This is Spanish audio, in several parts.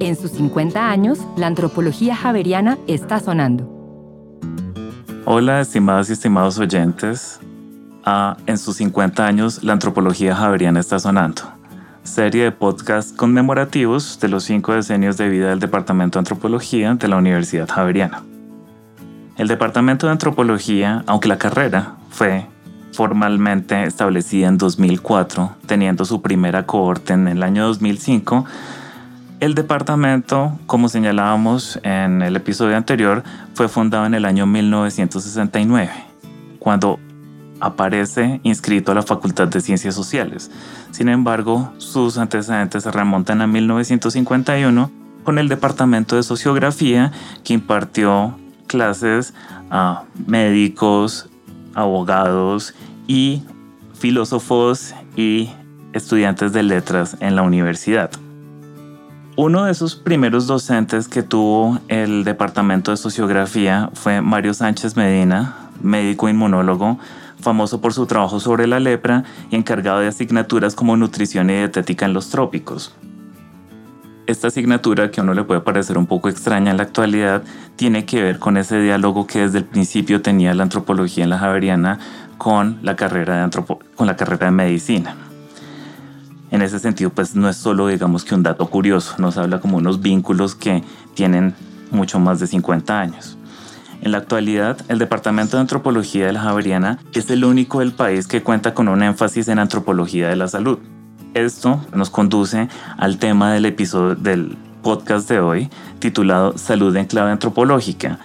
En sus 50 años, la antropología javeriana está sonando. Hola, estimadas y estimados oyentes. Ah, en sus 50 años, la antropología javeriana está sonando. Serie de podcasts conmemorativos de los cinco decenios de vida del Departamento de Antropología de la Universidad Javeriana. El Departamento de Antropología, aunque la carrera fue formalmente establecida en 2004, teniendo su primera cohorte en el año 2005, el departamento, como señalábamos en el episodio anterior, fue fundado en el año 1969, cuando aparece inscrito a la Facultad de Ciencias Sociales. Sin embargo, sus antecedentes se remontan a 1951 con el Departamento de Sociografía que impartió clases a médicos, abogados y filósofos y estudiantes de letras en la universidad. Uno de esos primeros docentes que tuvo el departamento de sociografía fue Mario Sánchez Medina, médico inmunólogo, famoso por su trabajo sobre la lepra y encargado de asignaturas como nutrición y dietética en los trópicos. Esta asignatura, que a uno le puede parecer un poco extraña en la actualidad, tiene que ver con ese diálogo que desde el principio tenía la antropología en la Javeriana con la carrera de, con la carrera de medicina. En ese sentido, pues no es solo, digamos que un dato curioso, nos habla como unos vínculos que tienen mucho más de 50 años. En la actualidad, el Departamento de Antropología de la Javeriana es el único del país que cuenta con un énfasis en antropología de la salud. Esto nos conduce al tema del episodio del podcast de hoy, titulado Salud en clave antropológica,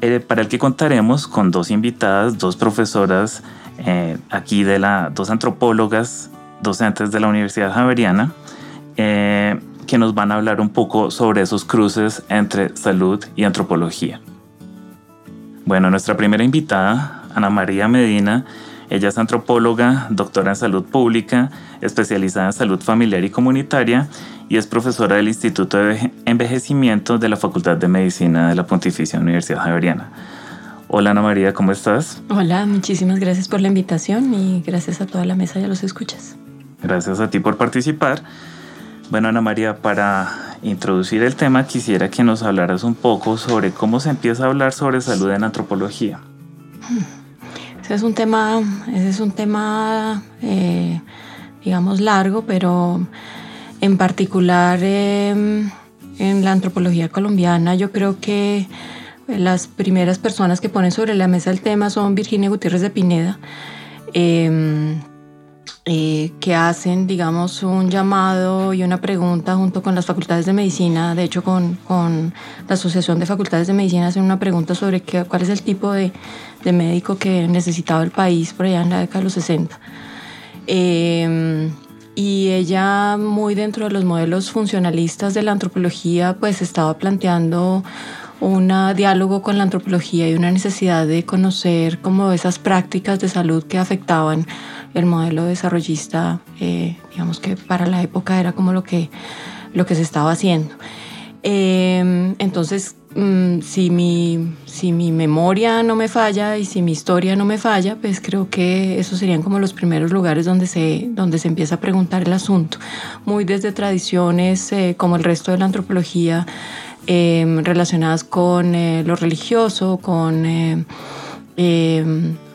eh, para el que contaremos con dos invitadas, dos profesoras eh, aquí de la, dos antropólogas docentes de la Universidad Javeriana, eh, que nos van a hablar un poco sobre esos cruces entre salud y antropología. Bueno, nuestra primera invitada, Ana María Medina, ella es antropóloga, doctora en salud pública, especializada en salud familiar y comunitaria y es profesora del Instituto de Envejecimiento de la Facultad de Medicina de la Pontificia Universidad Javeriana. Hola Ana María, ¿cómo estás? Hola, muchísimas gracias por la invitación y gracias a toda la mesa y a los escuchas. Gracias a ti por participar. Bueno, Ana María, para introducir el tema quisiera que nos hablaras un poco sobre cómo se empieza a hablar sobre salud en antropología. Ese es un tema, ese es un tema eh, digamos, largo, pero en particular em, en la antropología colombiana yo creo que las primeras personas que ponen sobre la mesa el tema son Virginia Gutiérrez de Pineda. Em, eh, que hacen, digamos, un llamado y una pregunta junto con las facultades de medicina, de hecho con, con la Asociación de Facultades de Medicina hacen una pregunta sobre qué, cuál es el tipo de, de, médico que necesitaba el país por allá en la década de los 60. Em, y ella, muy dentro de los modelos funcionalistas de la antropología, pues estaba planteando un diálogo con la antropología y una necesidad de conocer como esas prácticas de salud que afectaban el modelo desarrollista, eh, digamos que para la época era como lo que, lo que se estaba haciendo. Em, entonces, mm, si, mi, si mi memoria no me falla y si mi historia no me falla, pues creo que esos serían como los primeros lugares donde se, donde se empieza a preguntar el asunto. Muy desde tradiciones eh, como el resto de la antropología, em, relacionadas con eh, lo religioso, con em,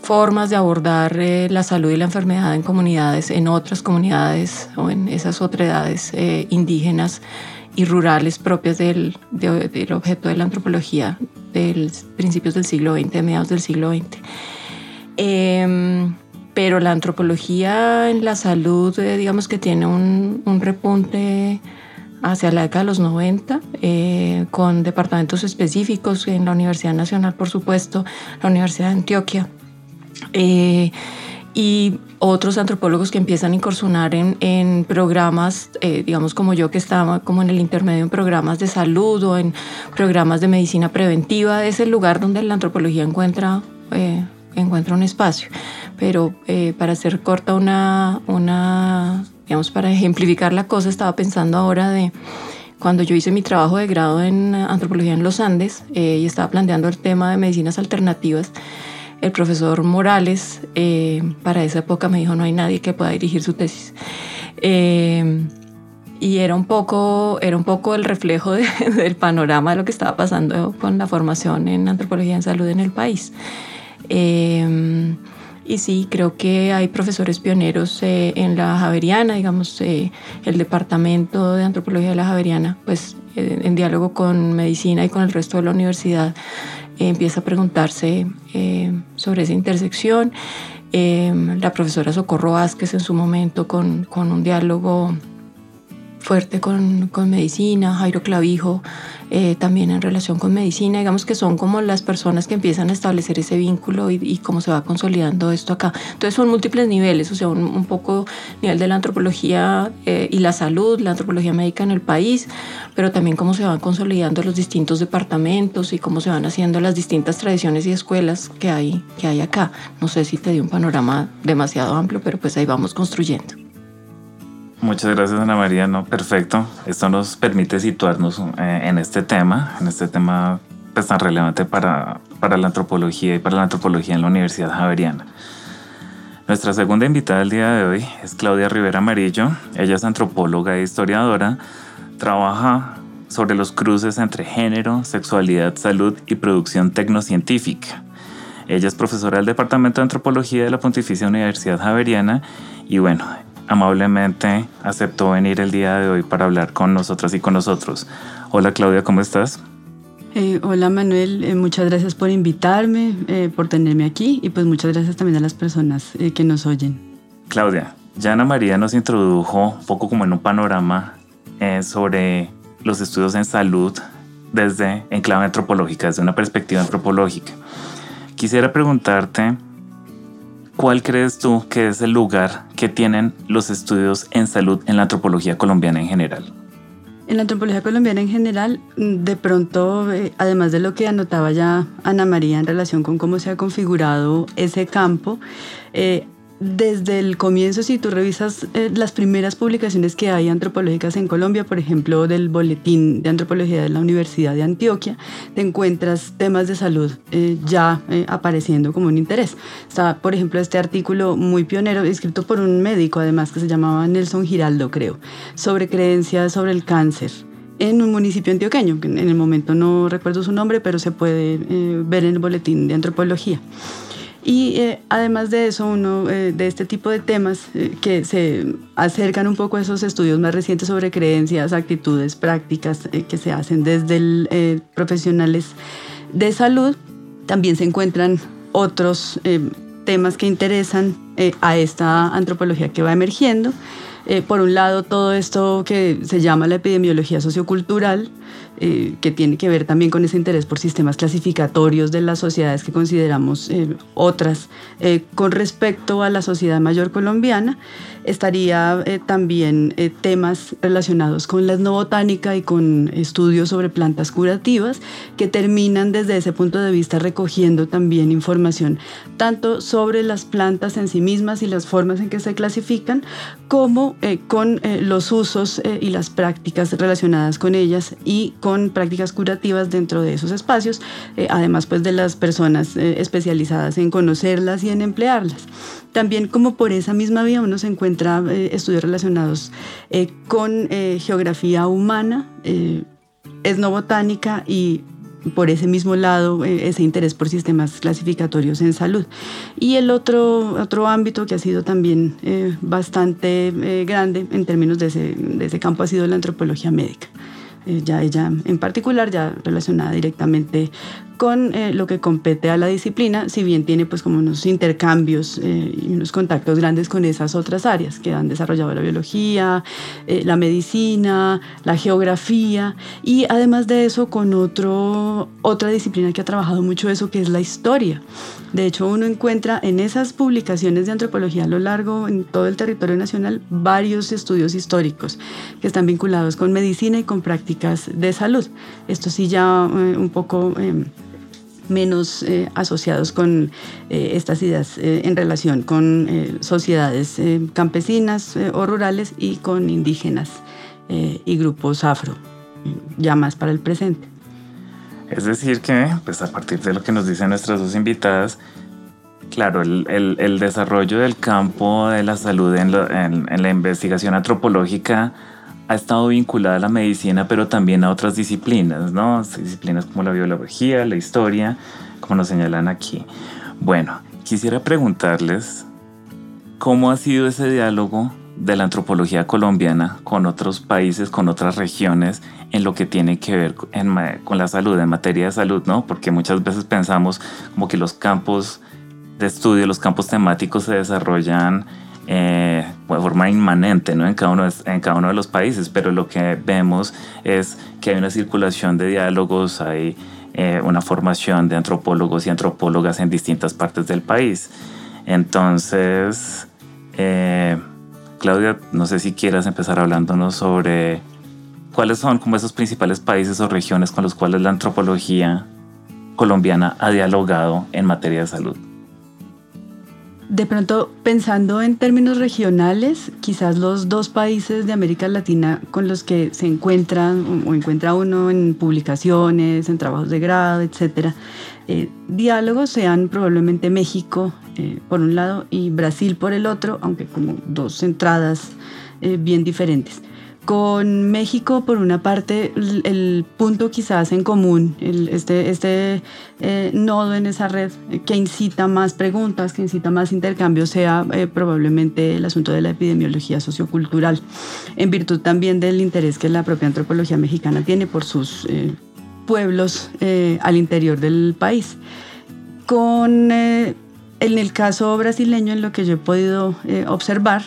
formas de abordar eh, la salud y la enfermedad en comunidades, en otras comunidades o en esas otredades eh, indígenas y rurales propias del, del, objeto de la antropología de principios del siglo XX, de mediados del siglo XX. Em, pero la antropología en la salud, eh, digamos que tiene un, un, repunte hacia la década de los 90, con departamentos específicos en la Universidad Nacional, por supuesto, la Universidad de Antioquia, eh, y otros antropólogos que empiezan a incursionar en, en programas, eh, digamos como yo que estaba como en el intermedio en programas de salud o en programas de medicina preventiva, es el lugar donde la antropología encuentra, eh, encuentra un espacio. Pero para hacer corta una, una, digamos, para ejemplificar la cosa, estaba pensando ahora de cuando yo hice mi trabajo de grado en antropología en los Andes y estaba planteando el tema de medicinas alternativas el profesor Morales, eh, para esa época me dijo, no hay nadie que pueda dirigir su tesis. Eh, y era un poco, era un poco el reflejo del panorama de lo que estaba pasando con la formación en antropología en salud en el país. Em, y sí, creo que hay profesores pioneros eh, en la Javeriana, digamos, eh, el Departamento de Antropología de la Javeriana, pues eh, en diálogo con medicina y con el resto de la universidad, empieza a preguntarse sobre esa intersección. Em, la profesora Socorro Vázquez en su momento con, con un diálogo fuerte con, con medicina, Jairo Clavijo eh, también en relación con medicina, digamos que son como las personas que empiezan a establecer ese vínculo y, y cómo se va consolidando esto acá. Entonces son múltiples niveles, o sea, un, poco nivel de la antropología eh, y la salud, la antropología médica en el país, pero también cómo se van consolidando los distintos departamentos y cómo se van haciendo las distintas tradiciones y escuelas que hay, que hay acá. No sé si te di un panorama demasiado amplio, pero pues ahí vamos construyendo. Muchas gracias Ana María, no, perfecto. Esto nos permite situarnos eh, en este tema, en este tema pues, tan relevante para, para la antropología y para la antropología en la Universidad Javeriana. Nuestra segunda invitada del día de hoy es Claudia Rivera Amarillo. Ella es antropóloga e historiadora. Trabaja sobre los cruces entre género, sexualidad, salud y producción tecnocientífica. Ella es profesora del Departamento de Antropología de la Pontificia Universidad Javeriana y bueno, amablemente aceptó venir el día de hoy para hablar con nosotras y con nosotros. Hola Claudia, ¿cómo estás? Eh, hola Manuel, eh, muchas gracias por invitarme, eh, por tenerme aquí y pues muchas gracias también a las personas que nos oyen. Claudia, ya Ana María nos introdujo un poco como en un panorama sobre los estudios en salud desde en clave antropológica, desde una perspectiva antropológica. Quisiera preguntarte ¿Cuál crees tú que es el lugar que tienen los estudios en salud en la antropología colombiana en general? En la antropología colombiana en general, de pronto, eh, además de lo que anotaba ya Ana María en relación con cómo se ha configurado ese campo, eh, desde el comienzo, si tú revisas eh, las primeras publicaciones que hay antropológicas en Colombia, por ejemplo, del Boletín de Antropología de la Universidad de Antioquia, te encuentras temas de salud eh, ya eh, apareciendo como un interés. Está, por ejemplo, este artículo muy pionero, escrito por un médico, además, que se llamaba Nelson Giraldo, creo, sobre creencias sobre el cáncer en un municipio antioqueño, que en el momento no recuerdo su nombre, pero se puede ver en el Boletín de Antropología. Y eh, además de eso, uno eh, de este tipo de temas eh, que se acercan un poco a esos estudios más recientes sobre creencias, actitudes, prácticas que se hacen desde profesionales de salud, también se encuentran otros temas que interesan a esta antropología que va emergiendo. Por un lado, todo esto que se llama la epidemiología sociocultural, eh, que tiene que ver también con ese interés por sistemas clasificatorios de las sociedades que consideramos eh, otras eh, con respecto a la sociedad mayor colombiana. Estaría también temas relacionados con la etnobotánica y con estudios sobre plantas curativas que terminan desde ese punto de vista recogiendo también información tanto sobre las plantas en sí mismas y las formas en que se clasifican como con los usos y las prácticas relacionadas con ellas y con prácticas curativas dentro de esos espacios, eh, además pues de las personas eh, especializadas en conocerlas y en emplearlas. También como por esa misma vía uno se encuentra eh, estudios relacionados con geografía humana, etnobotánica y por ese mismo lado ese interés por sistemas clasificatorios en salud. Y el otro, otro ámbito que ha sido también bastante grande en términos de ese, de ese campo ha sido la antropología médica. Eh, ya ella en particular, ya relacionada directamente con eh, lo que compete a la disciplina, si bien tiene pues como unos intercambios eh, y unos contactos grandes con esas otras áreas que han desarrollado la biología, la medicina, la geografía y además de eso con otro, otra disciplina que ha trabajado mucho eso que es la historia. De hecho, uno encuentra en esas publicaciones de antropología a lo largo, en todo el territorio nacional, varios estudios históricos que están vinculados con medicina y con prácticas de salud. Esto sí ya eh, un poco... Menos eh, asociados con eh, estas ideas en relación con sociedades campesinas o rurales y con indígenas y grupos afro, ya más para el presente. Es decir, que pues a partir de lo que nos dicen nuestras dos invitadas, claro, el, el, desarrollo del campo de la salud en, la investigación antropológica ha estado vinculada a la medicina, pero también a otras disciplinas, ¿no? Disciplinas como la biología, la historia, como nos señalan aquí. Bueno, quisiera preguntarles cómo ha sido ese diálogo de la antropología colombiana con otros países, con otras regiones, en lo que tiene que ver con la salud, en materia de salud, ¿no? Porque muchas veces pensamos como que los campos de estudio, los campos temáticos se desarrollan eh, de forma inmanente ¿no? en, cada uno en cada uno de los países, pero lo que vemos es que hay una circulación de diálogos, hay eh, una formación de antropólogos y antropólogas en distintas partes del país. Entonces, eh, Claudia, no sé si quieras empezar hablándonos sobre cuáles son como esos principales países o regiones con los cuales la antropología colombiana ha dialogado en materia de salud de pronto, pensando en términos regionales, quizás los dos países de América Latina con los que se encuentran o encuentra uno en publicaciones, en trabajos de grado, etcétera, eh, diálogos sean probablemente México eh, por un lado y Brasil por el otro, aunque como dos entradas eh, bien diferentes. Con México, por una parte, el, punto quizás en común, este, este eh, nodo en esa red que incita más preguntas, que incita más intercambio, sea eh, probablemente el asunto de la epidemiología sociocultural, en virtud también del interés que la propia antropología mexicana tiene por sus eh, pueblos al interior del país. Con en el caso brasileño, en lo que yo he podido observar,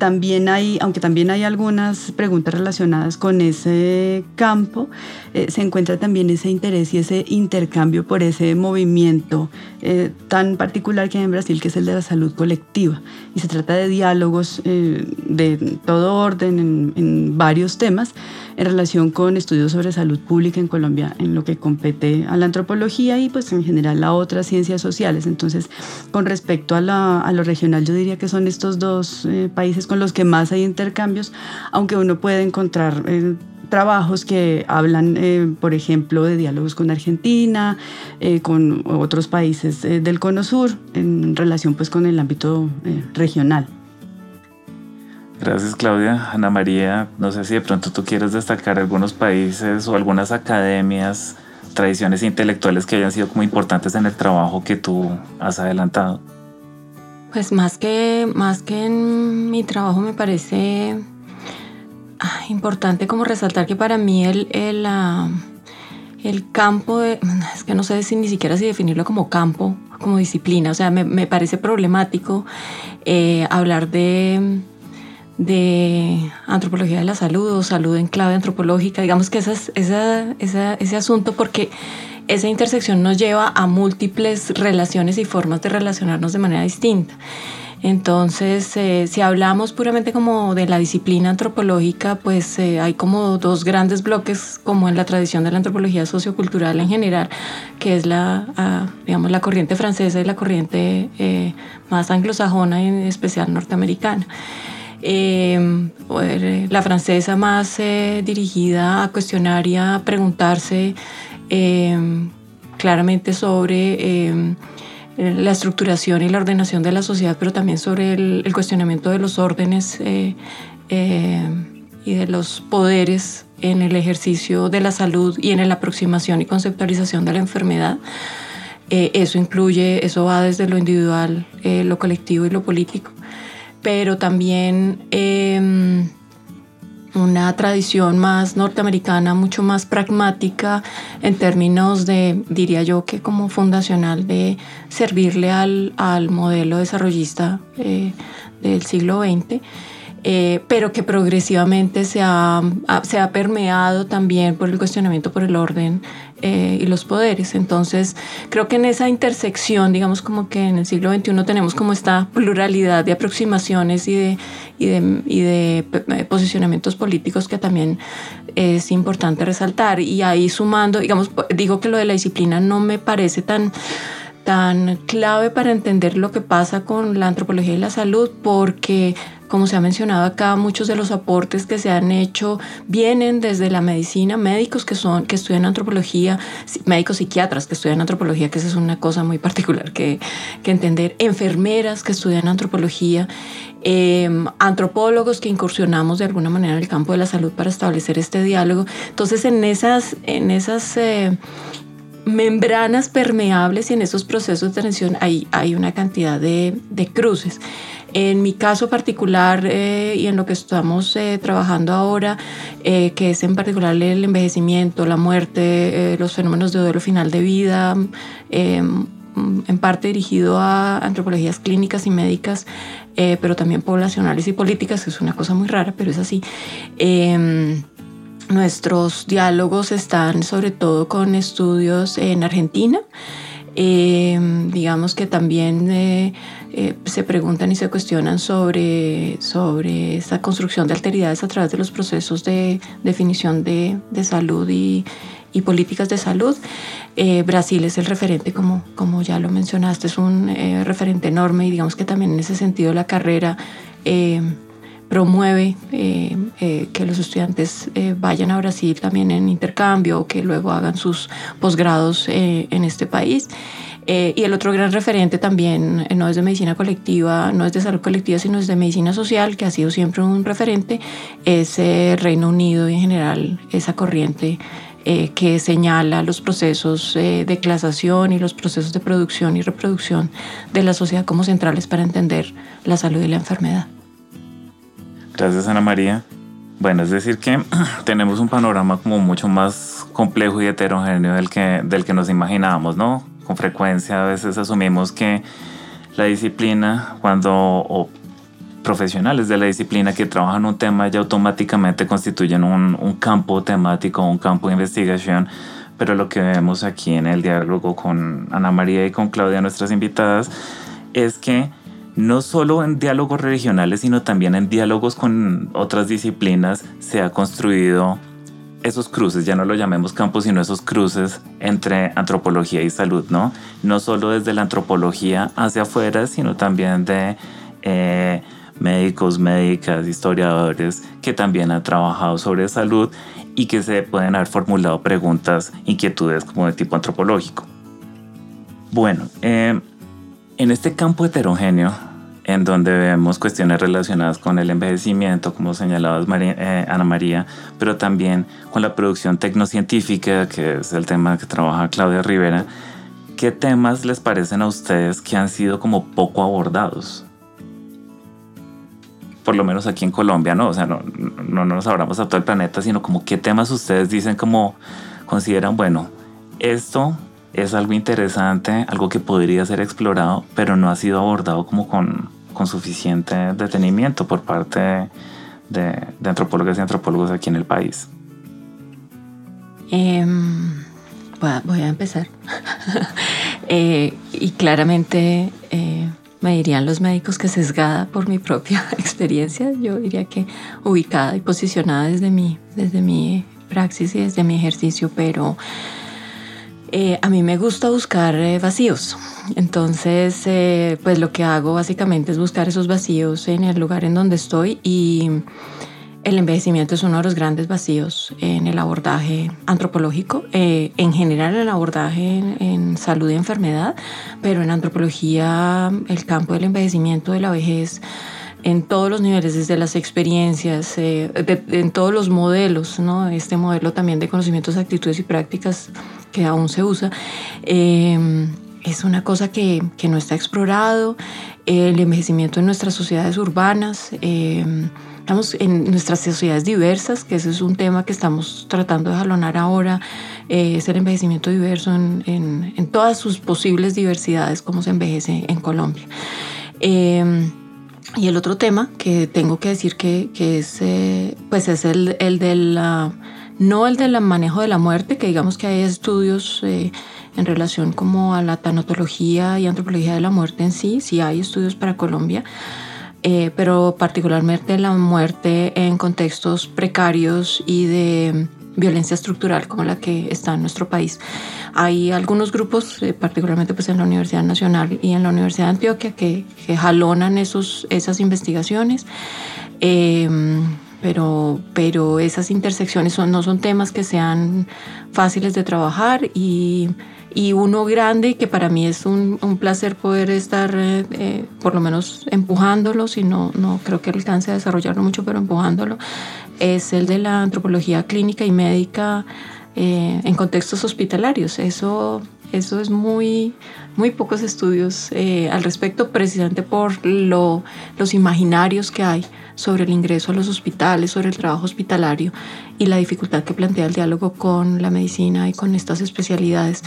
también hay, aunque también hay algunas preguntas relacionadas con ese campo, eh, se encuentra también ese interés y ese intercambio por ese movimiento eh, tan particular que hay en Brasil, que es el de la salud colectiva. Y se trata de diálogos eh, de todo orden en, en varios temas en relación con estudios sobre salud pública en Colombia, en lo que compete a la antropología y pues en general a otras ciencias sociales. Entonces, con respecto a, la, a lo regional, yo diría que son estos dos países con los que más hay intercambios, aunque uno puede encontrar eh, trabajos que hablan, eh, por ejemplo, de diálogos con Argentina, eh, con otros países del Cono Sur, en relación pues con el ámbito regional. Gracias Claudia. Ana María, no sé si de pronto tú quieres destacar algunos países o algunas academias, tradiciones intelectuales que hayan sido como importantes en el trabajo que tú has adelantado. Pues más que, más que en mi trabajo me parece ah, importante como resaltar que para mí el, el, ah, el campo, de, es que no sé si ni siquiera si definirlo como campo, como disciplina, o sea, me, me parece problemático eh, hablar de, de antropología de la salud o salud en clave antropológica, digamos que esa, esa, ese asunto porque esa intersección nos lleva a múltiples relaciones y formas de relacionarnos de manera distinta. Entonces, eh, si hablamos puramente como de la disciplina antropológica, pues eh, hay como dos grandes bloques, como en la tradición de la antropología sociocultural en general, que es la, ah, digamos, la corriente francesa y la corriente eh, más anglosajona en especial norteamericana. la francesa más dirigida a cuestionar y a preguntarse Em, claramente sobre em, la estructuración y la ordenación de la sociedad, pero también sobre el, cuestionamiento de los órdenes eh, em, y de los poderes en el ejercicio de la salud y en la aproximación y conceptualización de la enfermedad. Eh, eso incluye, eso va desde lo individual, eh, lo colectivo y lo político, pero también una tradición más norteamericana, mucho más pragmática en términos de, diría yo, que como fundacional de servirle al, al modelo desarrollista eh, del siglo XX. Eh, pero que progresivamente se ha, se ha permeado también por el cuestionamiento por el orden eh, y los poderes. Entonces, creo que en esa intersección, digamos como que en el siglo XXI tenemos como esta pluralidad de aproximaciones y de, y de, y de eh, posicionamientos políticos que también es importante resaltar. Y ahí sumando, digamos, digo que lo de la disciplina no me parece tan tan clave para entender lo que pasa con la antropología y la salud porque como se ha mencionado acá, muchos de los aportes que se han hecho vienen desde la medicina, médicos que, son, que estudian antropología, médicos psiquiatras que estudian antropología, que esa es una cosa muy particular que, entender, enfermeras que estudian antropología, Em, antropólogos que incursionamos de alguna manera en el campo de la salud para establecer este diálogo. Entonces, en esas, en esas eh, membranas permeables y en esos procesos de tensión hay, hay una cantidad de, de cruces. En mi caso particular eh, y en lo que estamos eh, trabajando ahora, que es en particular el envejecimiento, la muerte, los fenómenos de duelo final de vida, en parte dirigido a antropologías clínicas y médicas, eh, pero también poblacionales y políticas, que es una cosa muy rara, pero es así. Em, nuestros diálogos están sobre todo con estudios en Argentina. Em, digamos que también eh, se preguntan y se cuestionan sobre, sobre esa construcción de alteridades a través de los procesos de definición de, de salud y, y políticas de salud. Eh, Brasil es el referente, como, como ya lo mencionaste, es un eh, referente enorme y digamos que también en ese sentido la carrera promueve que los estudiantes vayan a Brasil también en intercambio o que luego hagan sus posgrados en este país. Y el otro gran referente también no es de medicina colectiva, no es de salud colectiva, sino es de medicina social, que ha sido siempre un referente, es el Reino Unido y en general esa corriente eh, que señala los procesos eh, de clasación y los procesos de producción y reproducción de la sociedad como centrales para entender la salud y la enfermedad. Gracias Ana María. Bueno, es decir que tenemos un panorama como mucho más complejo y heterogéneo del que, del que nos imaginábamos, ¿no? Con frecuencia a veces asumimos que la disciplina, cuando, profesionales de la disciplina que trabajan un tema ya automáticamente constituyen un, campo temático, un campo de investigación, pero lo que vemos aquí en el diálogo con Ana María y con Claudia, nuestras invitadas, es que no solo en diálogos regionales, sino también en diálogos con otras disciplinas se ha construido esos cruces, ya no lo llamemos campos, sino esos cruces entre antropología y salud, ¿no? No solo desde la antropología hacia afuera, sino también de... Eh, médicos, médicas, historiadores que también han trabajado sobre salud y que se pueden haber formulado preguntas, inquietudes como de tipo antropológico. Bueno, eh, en este campo heterogéneo, en donde vemos cuestiones relacionadas con el envejecimiento, como señalaba eh, Ana María, pero también con la producción tecnocientífica, que es el tema que trabaja Claudia Rivera, ¿qué temas les parecen a ustedes que han sido como poco abordados? por lo menos aquí en Colombia, ¿no? O sea, no, no, nos hablamos a todo el planeta, sino como qué temas ustedes dicen como consideran, bueno, esto es algo interesante, algo que podría ser explorado, pero no ha sido abordado como con, con suficiente detenimiento por parte de, de, antropólogas y antropólogos aquí en el país. Em, voy, a, empezar. Eh, y claramente eh, me dirían los médicos que sesgada por mi propia experiencia, yo diría que ubicada y posicionada desde mi, desde mi praxis y desde mi ejercicio, pero eh, a mí me gusta buscar eh, vacíos. Entonces, eh, pues lo que hago básicamente es buscar esos vacíos en el lugar en donde estoy y el envejecimiento es uno de los grandes vacíos en el abordaje antropológico, en general en el abordaje en, salud y enfermedad, pero en antropología el campo del envejecimiento, de la vejez, en todos los niveles, desde las experiencias, eh, en todos los modelos, ¿no? este modelo también de conocimientos, actitudes y prácticas que aún se usa. Eh, es una cosa que, que, no está explorado, el envejecimiento en nuestras sociedades urbanas, Estamos en nuestras sociedades diversas, que ese es un tema que estamos tratando de jalonar ahora, eh, es el envejecimiento diverso en, en, todas sus posibles diversidades, cómo se envejece en Colombia. Eh, y el otro tema que tengo que decir que, que es, eh, pues es el, el del, no el del manejo de la muerte, que digamos que hay estudios en relación como a la tanatología y antropología de la muerte en sí, sí hay estudios para Colombia, eh, pero particularmente la muerte en contextos precarios y de violencia estructural como la que está en nuestro país. Hay algunos grupos, eh, particularmente pues en la Universidad Nacional y en la Universidad de Antioquia, que, que jalonan esos, esas investigaciones. Em, pero, pero esas intersecciones son, no son temas que sean fáciles de trabajar y, y uno grande que para mí es un, un placer poder estar eh, eh, por lo menos empujándolo, si no, no creo que alcance a desarrollarlo mucho, pero empujándolo, es el de la antropología clínica y médica eh, en contextos hospitalarios. Eso, eso es muy, muy pocos estudios eh, al respecto, precisamente por lo, los imaginarios que hay sobre el ingreso a los hospitales, sobre el trabajo hospitalario y la dificultad que plantea el diálogo con la medicina y con estas especialidades.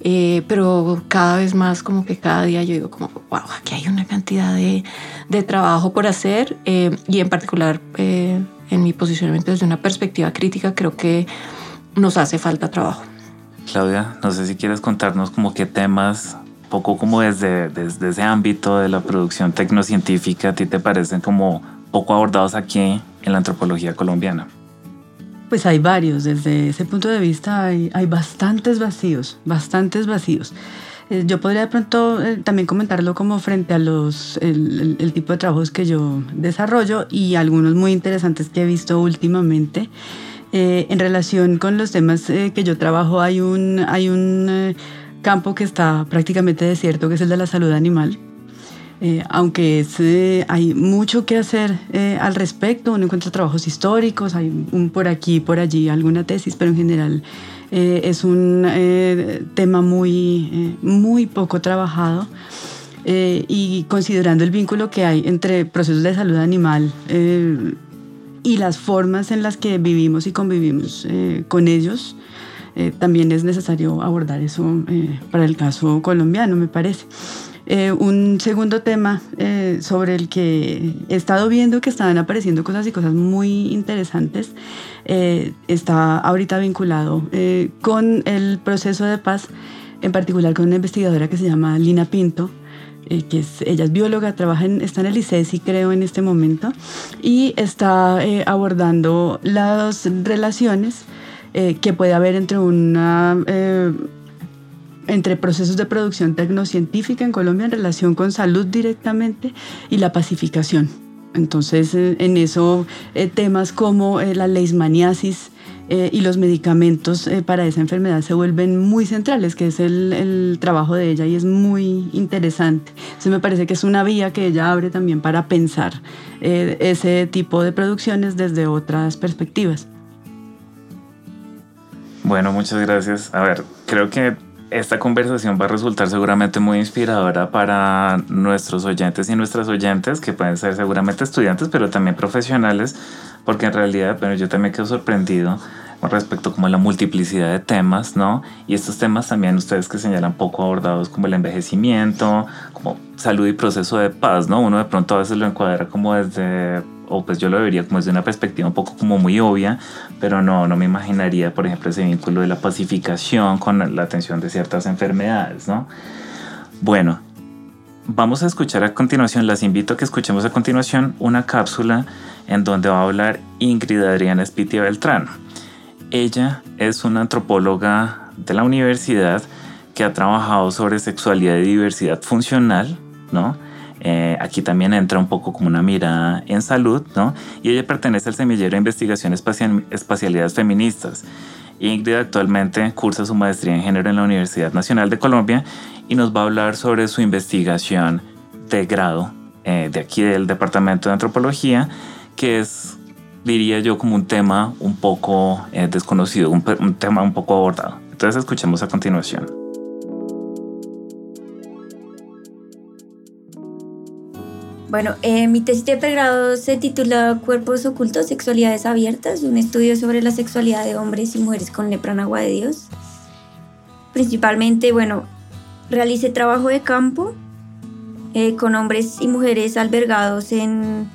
Eh, pero cada vez más como que cada día yo digo como, wow, aquí hay una cantidad de, de trabajo por hacer y en particular en mi posicionamiento desde una perspectiva crítica, creo que nos hace falta trabajo. Claudia, no sé si quieres contarnos como qué temas, poco como desde, desde ese ámbito de la producción tecnocientífica, a ti te parecen como poco abordados aquí en la antropología colombiana. Pues hay varios, desde ese punto de vista hay, hay bastantes vacíos, bastantes vacíos. Eh, yo podría de pronto eh, también comentarlo como frente a los, el, el, tipo de trabajos que yo desarrollo y algunos muy interesantes que he visto últimamente. Eh, en relación con los temas que yo trabajo hay un, hay un campo que está prácticamente desierto, que es el de la salud animal. aunque es, hay mucho que hacer al respecto, uno encuentra trabajos históricos, hay un por aquí, por allí, alguna tesis, pero en general eh, es un eh, tema muy, eh, muy poco trabajado. y considerando el vínculo que hay entre procesos de salud animal y las formas en las que vivimos y convivimos con ellos, también es necesario abordar eso para el caso colombiano, me parece. Eh, un segundo tema eh, sobre el que he estado viendo que estaban apareciendo cosas y cosas muy interesantes eh, está ahorita vinculado con el proceso de paz, en particular con una investigadora que se llama Lina Pinto, que es, ella es bióloga, trabaja en, está en el ICESI creo en este momento, y está abordando las relaciones que puede haber entre una entre procesos de producción tecnocientífica en Colombia en relación con salud directamente y la pacificación. Entonces, eh, en eso, eh, temas como eh, la leishmaniasis y los medicamentos para esa enfermedad se vuelven muy centrales, que es el, el, trabajo de ella y es muy interesante. Entonces, me parece que es una vía que ella abre también para pensar ese tipo de producciones desde otras perspectivas. Bueno, muchas gracias. A ver, creo que esta conversación va a resultar seguramente muy inspiradora para nuestros oyentes y nuestras oyentes, que pueden ser seguramente estudiantes, pero también profesionales, porque en realidad, bueno, yo también quedo sorprendido con respecto como a la multiplicidad de temas, ¿no? Y estos temas también ustedes que señalan poco abordados como el envejecimiento, como salud y proceso de paz, ¿no? Uno de pronto a veces lo encuadra como desde o pues yo lo vería como desde una perspectiva un poco como muy obvia, pero no, no me imaginaría, por ejemplo, ese vínculo de la pacificación con la atención de ciertas enfermedades, ¿no? Bueno, vamos a escuchar a continuación, las invito a que escuchemos a continuación una cápsula en donde va a hablar Ingrid Adriana Spitia Beltrán. Ella es una antropóloga de la universidad que ha trabajado sobre sexualidad y diversidad funcional, ¿no? Eh, aquí también entra un poco como una mirada en salud, ¿no? Y ella pertenece al semillero de investigación espacial, espacialidades feministas. Ingrid actualmente cursa su maestría en género en la Universidad Nacional de Colombia y nos va a hablar sobre su investigación de grado eh, de aquí del Departamento de Antropología, que es, diría yo, como un tema un poco eh, desconocido, un, un tema un poco abordado. Entonces escuchemos a continuación. Bueno, eh, mi tesis de pregrado se titula Cuerpos ocultos, sexualidades abiertas, un estudio sobre la sexualidad de hombres y mujeres con lepra en agua de Dios. Principalmente, bueno, realicé trabajo de campo eh, con hombres y mujeres albergados en,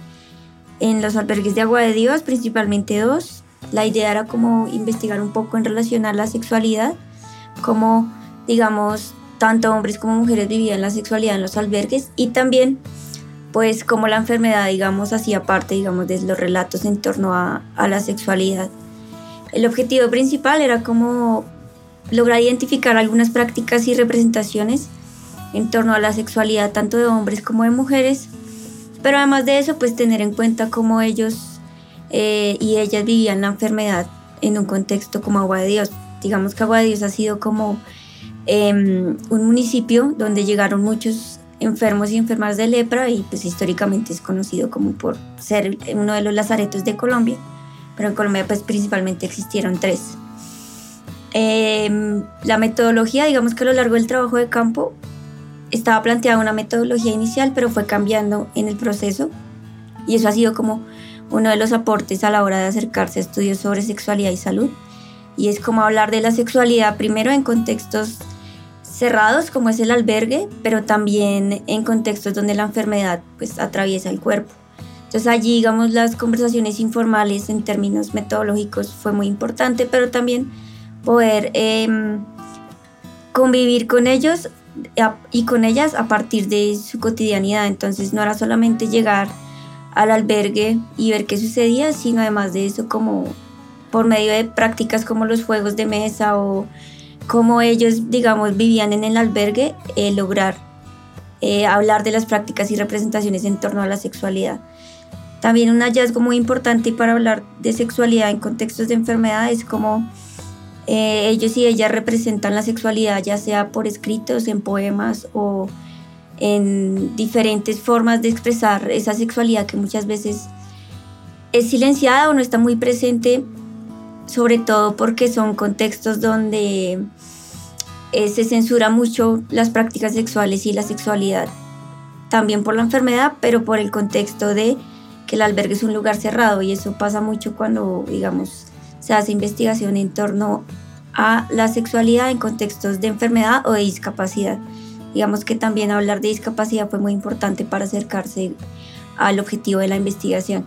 en los albergues de agua de Dios, principalmente dos. La idea era como investigar un poco en relación a la sexualidad, como, digamos, tanto hombres como mujeres vivían la sexualidad en los albergues y también pues como la enfermedad, digamos, hacía parte, digamos, de los relatos en torno a, la sexualidad. el objetivo principal era como lograr identificar algunas prácticas y representaciones en torno a la sexualidad tanto de hombres como de mujeres, pero además de eso, pues tener en cuenta cómo ellos eh, y ellas vivían la enfermedad en un contexto como Agua de Dios. Digamos que Agua de Dios ha sido como em, un municipio donde llegaron muchos enfermos y enfermas de lepra y pues históricamente es conocido como por ser uno de los lazaretos de Colombia, pero en Colombia pues principalmente existieron tres. Em, la metodología, digamos que a lo largo del trabajo de campo estaba planteada una metodología inicial, pero fue cambiando en el proceso y eso ha sido como uno de los aportes a la hora de acercarse a estudios sobre sexualidad y salud. Y es como hablar de la sexualidad primero en contextos cerrados como es el albergue, pero también en contextos donde la enfermedad pues atraviesa el cuerpo. Entonces allí, digamos, las conversaciones informales en términos metodológicos fue muy importante, pero también poder em, convivir con ellos y con ellas a partir de su cotidianidad. Entonces no era solamente llegar al albergue y ver qué sucedía, sino además de eso como por medio de prácticas como los juegos de mesa o cómo ellos, digamos, vivían en el albergue, eh, lograr eh, hablar de las prácticas y representaciones en torno a la sexualidad. También un hallazgo muy importante para hablar de sexualidad en contextos de enfermedad es como eh, ellos y ellas representan la sexualidad, ya sea por escritos, en poemas o en diferentes formas de expresar esa sexualidad que muchas veces es silenciada o no está muy presente, sobre todo porque son contextos donde eh, se censura mucho las prácticas sexuales y la sexualidad, también por la enfermedad, pero por el contexto de que el albergue es un lugar cerrado y eso pasa mucho cuando, digamos, se hace investigación en torno a la sexualidad en contextos de enfermedad o de discapacidad. Digamos que también hablar de discapacidad fue muy importante para acercarse al objetivo de la investigación.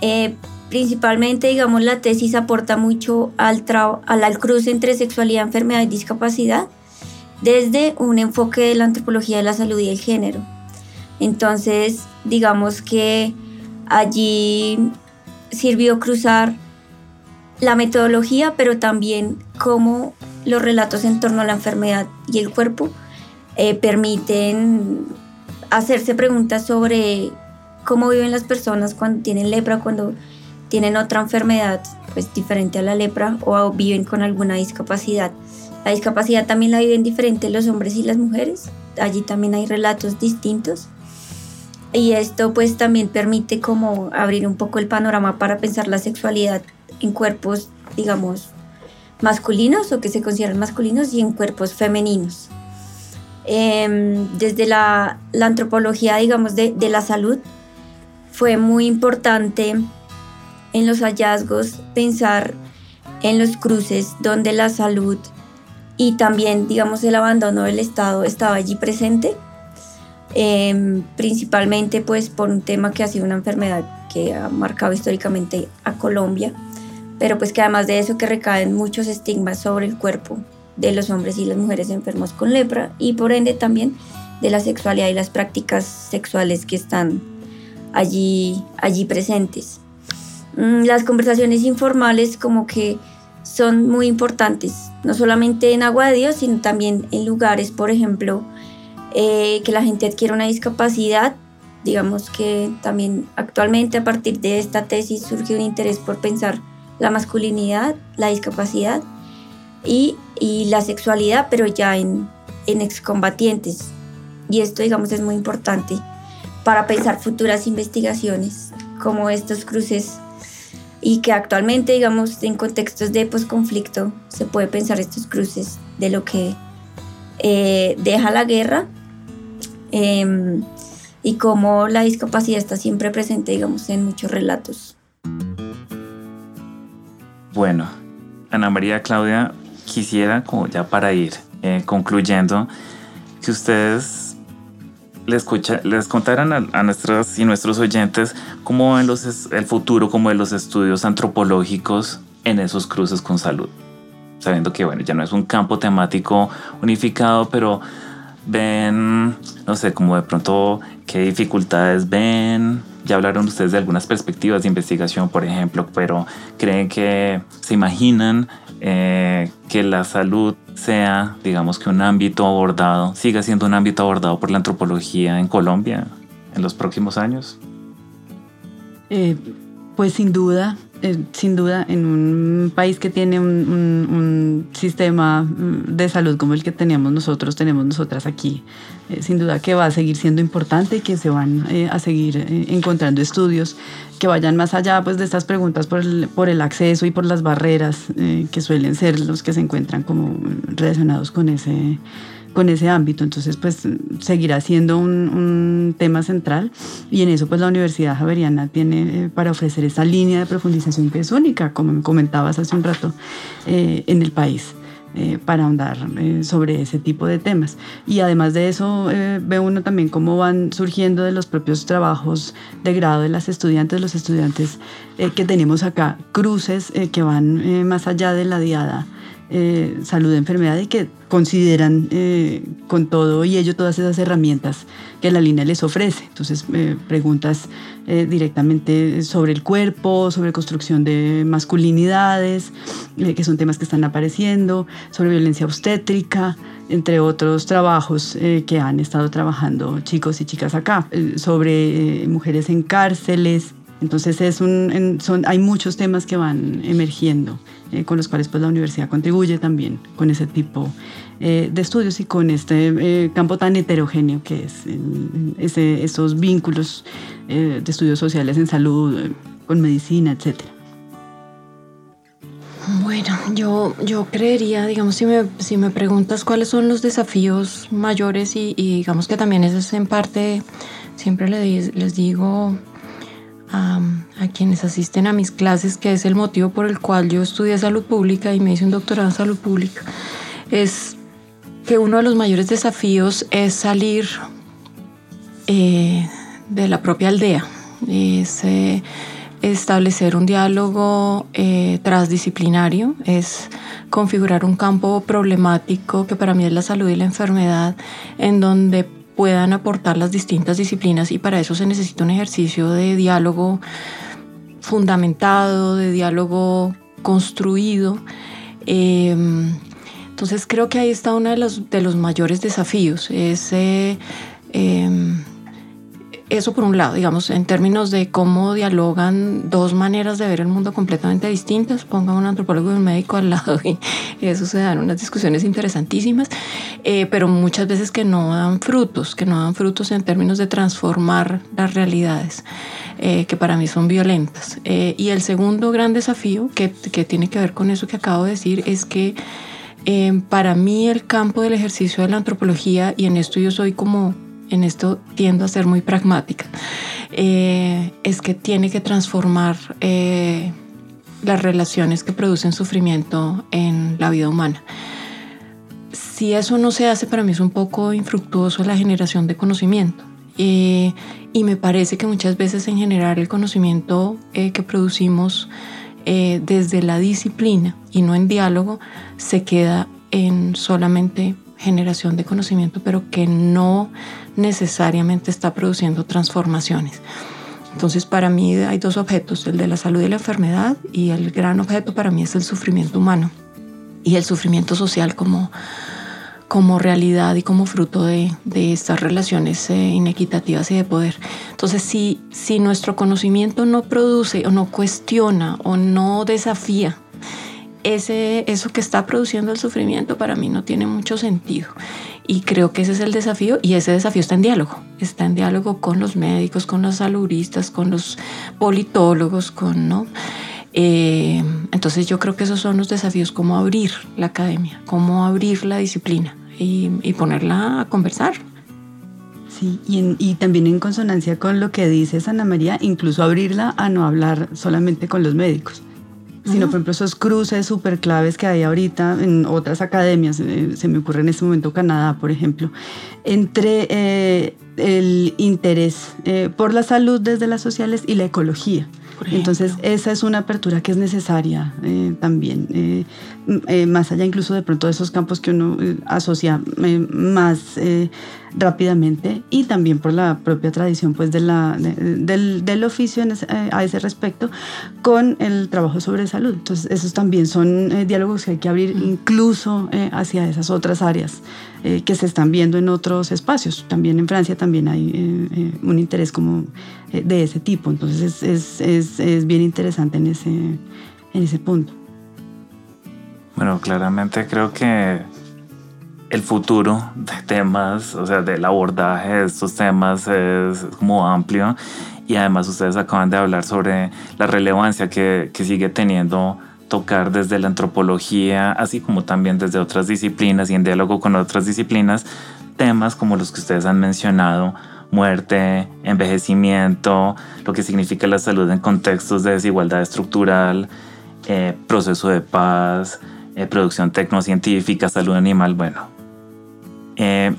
Eh, principalmente, digamos, la tesis aporta mucho al, al, cruce entre sexualidad, enfermedad y discapacidad desde un enfoque de la antropología de la salud y el género. Entonces, digamos que allí sirvió cruzar la metodología, pero también cómo los relatos en torno a la enfermedad y el cuerpo eh, permiten hacerse preguntas sobre cómo viven las personas cuando tienen lepra, cuando tienen otra enfermedad pues diferente a la lepra o viven con alguna discapacidad. La discapacidad también la viven diferente los hombres y las mujeres. Allí también hay relatos distintos. Y esto pues también permite como abrir un poco el panorama para pensar la sexualidad en cuerpos, digamos, masculinos o que se consideran masculinos y en cuerpos femeninos. Em, desde la, antropología, digamos, de, de la salud, fue muy importante en los hallazgos pensar en los cruces donde la salud y también, digamos, el abandono del Estado estaba allí presente, em, principalmente pues por un tema que ha sido una enfermedad que ha marcado históricamente a Colombia pero pues que además de eso que recaen muchos estigmas sobre el cuerpo de los hombres y las mujeres enfermos con lepra y por ende también de la sexualidad y las prácticas sexuales que están allí, allí presentes. Mm, las conversaciones informales como que son muy importantes, no solamente en Agua de Dios, sino también en lugares, por ejemplo, eh, que la gente adquiere una discapacidad. Digamos que también actualmente a partir de esta tesis surge un interés por pensar la masculinidad, la discapacidad y, la sexualidad, pero ya en, en excombatientes. Y esto, digamos, es muy importante para pensar futuras investigaciones como estos cruces y que actualmente, digamos, en contextos de posconflicto se puede pensar estos cruces de lo que eh, deja la guerra em, y cómo la discapacidad está siempre presente, digamos, en muchos relatos. Bueno, Ana María Claudia, quisiera, como ya para ir eh, concluyendo, que ustedes les, escucha, les contaran a, a, nuestros y nuestros oyentes cómo ven los, el futuro como de los estudios antropológicos en esos cruces con salud. Sabiendo que, bueno, ya no es un campo temático unificado, pero ven, no sé, como de pronto qué dificultades ven, ya hablaron ustedes de algunas perspectivas de investigación, por ejemplo, pero creen que se imaginan eh, que la salud sea, digamos que un ámbito abordado, siga siendo un ámbito abordado por la antropología en Colombia en los próximos años? Eh, pues sin duda, eh, sin duda, en un país que tiene un, sistema mm, de salud como el que teníamos nosotros, tenemos nosotras aquí, eh, sin duda que va a seguir siendo importante y que se van a seguir encontrando estudios que vayan más allá pues, de estas preguntas por el, por el acceso y por las barreras que suelen ser los que se encuentran como relacionados con ese con ese ámbito. Entonces, pues seguirá siendo un, tema central y en eso pues la Universidad Javeriana tiene eh, para ofrecer esa línea de profundización que es única, como me comentabas hace un rato, eh, en el país. Eh, para ahondar sobre ese tipo de temas. Y además de eso, ve uno también cómo van surgiendo de los propios trabajos de grado de las estudiantes, los estudiantes que tenemos acá, cruces que van más allá de la diada eh, salud de enfermedad y que consideran eh, con todo y ello todas esas herramientas que la línea les ofrece. Entonces, eh, preguntas directamente sobre el cuerpo, sobre construcción de masculinidades, que son temas que están apareciendo, sobre violencia obstétrica, entre otros trabajos que han estado trabajando chicos y chicas acá, sobre mujeres en cárceles, entonces es un, son, hay muchos temas que van emergiendo eh, con los cuales pues, la universidad contribuye también con ese tipo eh, de estudios y con este eh, campo tan heterogéneo que es ese, esos vínculos de estudios sociales en salud, con medicina, etc. Bueno, yo, yo creería, digamos, si me, si me preguntas cuáles son los desafíos mayores y, digamos que también eso es en parte, siempre les, les digo a, quienes asisten a mis clases, que es el motivo por el cual yo estudié salud pública y me hice un doctorado en salud pública, es que uno de los mayores desafíos es salir eh, de la propia aldea, es eh, establecer un diálogo eh, transdisciplinario, es configurar un campo problemático que para mí es la salud y la enfermedad, en donde puedan aportar las distintas disciplinas y para eso se necesita un ejercicio de diálogo fundamentado, de diálogo construido. Em, entonces creo que ahí está uno de los, de los mayores desafíos, es em, eso por un lado, digamos, en términos de cómo dialogan dos maneras de ver el mundo completamente distintas, ponga un antropólogo y un médico al lado y eso se dan unas discusiones interesantísimas, eh, pero muchas veces que no dan frutos, que no dan frutos en términos de transformar las realidades, eh, que para mí son violentas. Eh, y el segundo gran desafío que, que, tiene que ver con eso que acabo de decir es que para mí el campo del ejercicio de la antropología, y en esto yo soy como en esto tiendo a ser muy pragmática, eh, es que tiene que transformar eh, las relaciones que producen sufrimiento en la vida humana. Si eso no se hace, para mí es un poco infructuoso la generación de conocimiento. Eh, y me parece que muchas veces en general el conocimiento que producimos desde la disciplina y no en diálogo se queda en solamente generación de conocimiento, pero que no necesariamente está produciendo transformaciones. Entonces, para mí hay dos objetos, el de la salud y la enfermedad, y el gran objeto para mí es el sufrimiento humano y el sufrimiento social como, como realidad y como fruto de, de estas relaciones eh, inequitativas y de poder. Entonces, si, si nuestro conocimiento no produce o no cuestiona o no desafía ese, eso que está produciendo el sufrimiento para mí no tiene mucho sentido. Y creo que ese es el desafío y ese desafío está en diálogo. Está en diálogo con los médicos, con los saludistas, con los politólogos, con, ¿no? Eh, entonces yo creo que esos son los desafíos, cómo abrir la academia, cómo abrir la disciplina y, ponerla a conversar. Sí, y, y, también en consonancia con lo que dice Ana María, incluso abrirla a no hablar solamente con los médicos, sino por ejemplo esos cruces súper claves que hay ahorita en otras academias, eh, se me ocurre en este momento Canadá, por ejemplo, entre eh, el interés eh, por la salud desde las sociales y la ecología. Entonces, esa es una apertura que es necesaria también, más allá incluso de pronto de esos campos que uno asocia más rápidamente y también por la propia tradición pues de la, del, del, oficio eh, a ese respecto con el trabajo sobre salud. Entonces esos también son eh, diálogos que hay que abrir incluso eh, hacia esas otras áreas que se están viendo en otros espacios. También en Francia también hay un interés como de ese tipo. Entonces es, es, es, bien interesante en ese, en ese punto. Bueno, claramente creo que el futuro de temas, o sea, del abordaje de estos temas es como amplio. Y además ustedes acaban de hablar sobre la relevancia que, que sigue teniendo tocar desde la antropología, así como también desde otras disciplinas y en diálogo con otras disciplinas, temas como los que ustedes han mencionado, muerte, envejecimiento, lo que significa la salud en contextos de desigualdad estructural, eh, proceso de paz, eh, producción tecnocientífica, salud animal, bueno, eh,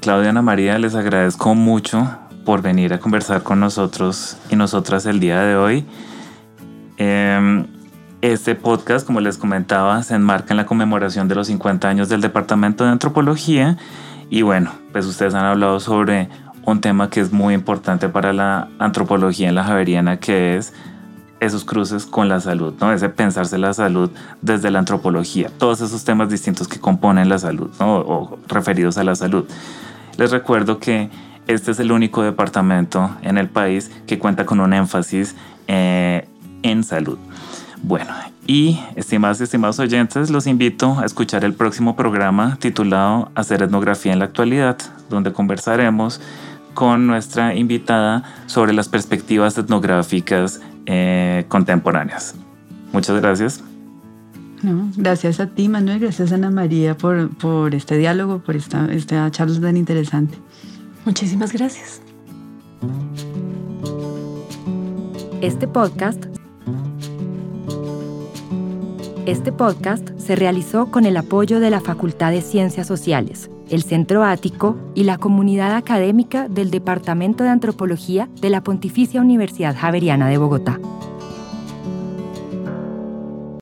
Claudia Ana María, les agradezco mucho por venir a conversar con nosotros y nosotras el día de hoy. Em, este podcast, como les comentaba, se enmarca en la conmemoración de los 50 años del Departamento de Antropología y bueno, pues ustedes han hablado sobre un tema que es muy importante para la antropología en la Javeriana, que es esos cruces con la salud, ¿no? Ese pensarse la salud desde la antropología, todos esos temas distintos que componen la salud, ¿no? O referidos a la salud. Les recuerdo que este es el único departamento en el país que cuenta con un énfasis eh, en salud. Bueno, y estimados y estimados oyentes, los invito a escuchar el próximo programa titulado Hacer etnografía en la actualidad, donde conversaremos con nuestra invitada sobre las perspectivas etnográficas eh, contemporáneas. Muchas gracias. gracias a ti, Manuel, gracias a Ana María por, por este diálogo, por esta, esta charla tan interesante. Muchísimas gracias. Este podcast este podcast se realizó con el apoyo de la Facultad de Ciencias Sociales, el Centro Ático y la comunidad académica del Departamento de Antropología de la Pontificia Universidad Javeriana de Bogotá.